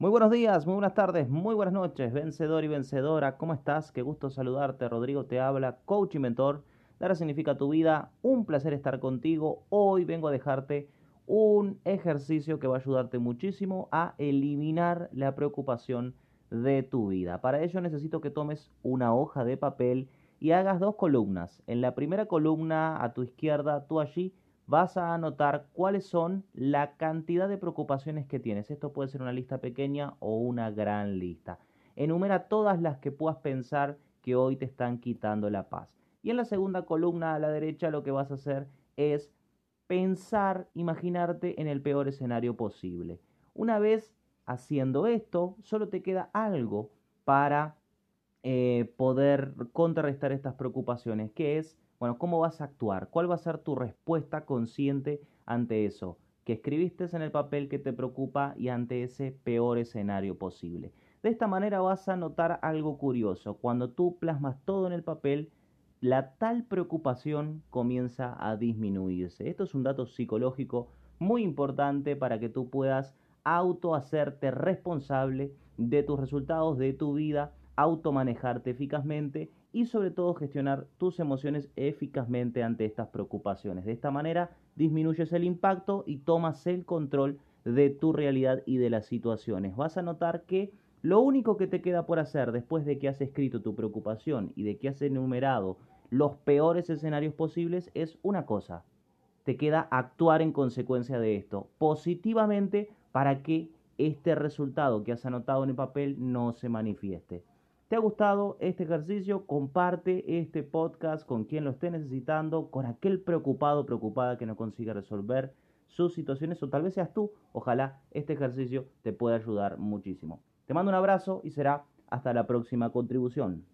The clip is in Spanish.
Muy buenos días, muy buenas tardes, muy buenas noches, vencedor y vencedora. ¿Cómo estás? Qué gusto saludarte. Rodrigo te habla, coach y mentor. Dara significa tu vida. Un placer estar contigo. Hoy vengo a dejarte un ejercicio que va a ayudarte muchísimo a eliminar la preocupación de tu vida. Para ello necesito que tomes una hoja de papel y hagas dos columnas. En la primera columna a tu izquierda, tú allí vas a anotar cuáles son la cantidad de preocupaciones que tienes. Esto puede ser una lista pequeña o una gran lista. Enumera todas las que puedas pensar que hoy te están quitando la paz. Y en la segunda columna a la derecha lo que vas a hacer es pensar, imaginarte en el peor escenario posible. Una vez haciendo esto, solo te queda algo para eh, poder contrarrestar estas preocupaciones, que es bueno, ¿cómo vas a actuar? ¿Cuál va a ser tu respuesta consciente ante eso que escribiste en el papel que te preocupa y ante ese peor escenario posible? De esta manera vas a notar algo curioso. Cuando tú plasmas todo en el papel, la tal preocupación comienza a disminuirse. Esto es un dato psicológico muy importante para que tú puedas auto hacerte responsable de tus resultados, de tu vida, automanejarte eficazmente y sobre todo gestionar tus emociones eficazmente ante estas preocupaciones. De esta manera disminuyes el impacto y tomas el control de tu realidad y de las situaciones. Vas a notar que lo único que te queda por hacer después de que has escrito tu preocupación y de que has enumerado los peores escenarios posibles es una cosa. Te queda actuar en consecuencia de esto, positivamente para que este resultado que has anotado en el papel no se manifieste. ¿Te ha gustado este ejercicio? Comparte este podcast con quien lo esté necesitando, con aquel preocupado preocupada que no consiga resolver sus situaciones o tal vez seas tú. Ojalá este ejercicio te pueda ayudar muchísimo. Te mando un abrazo y será hasta la próxima contribución.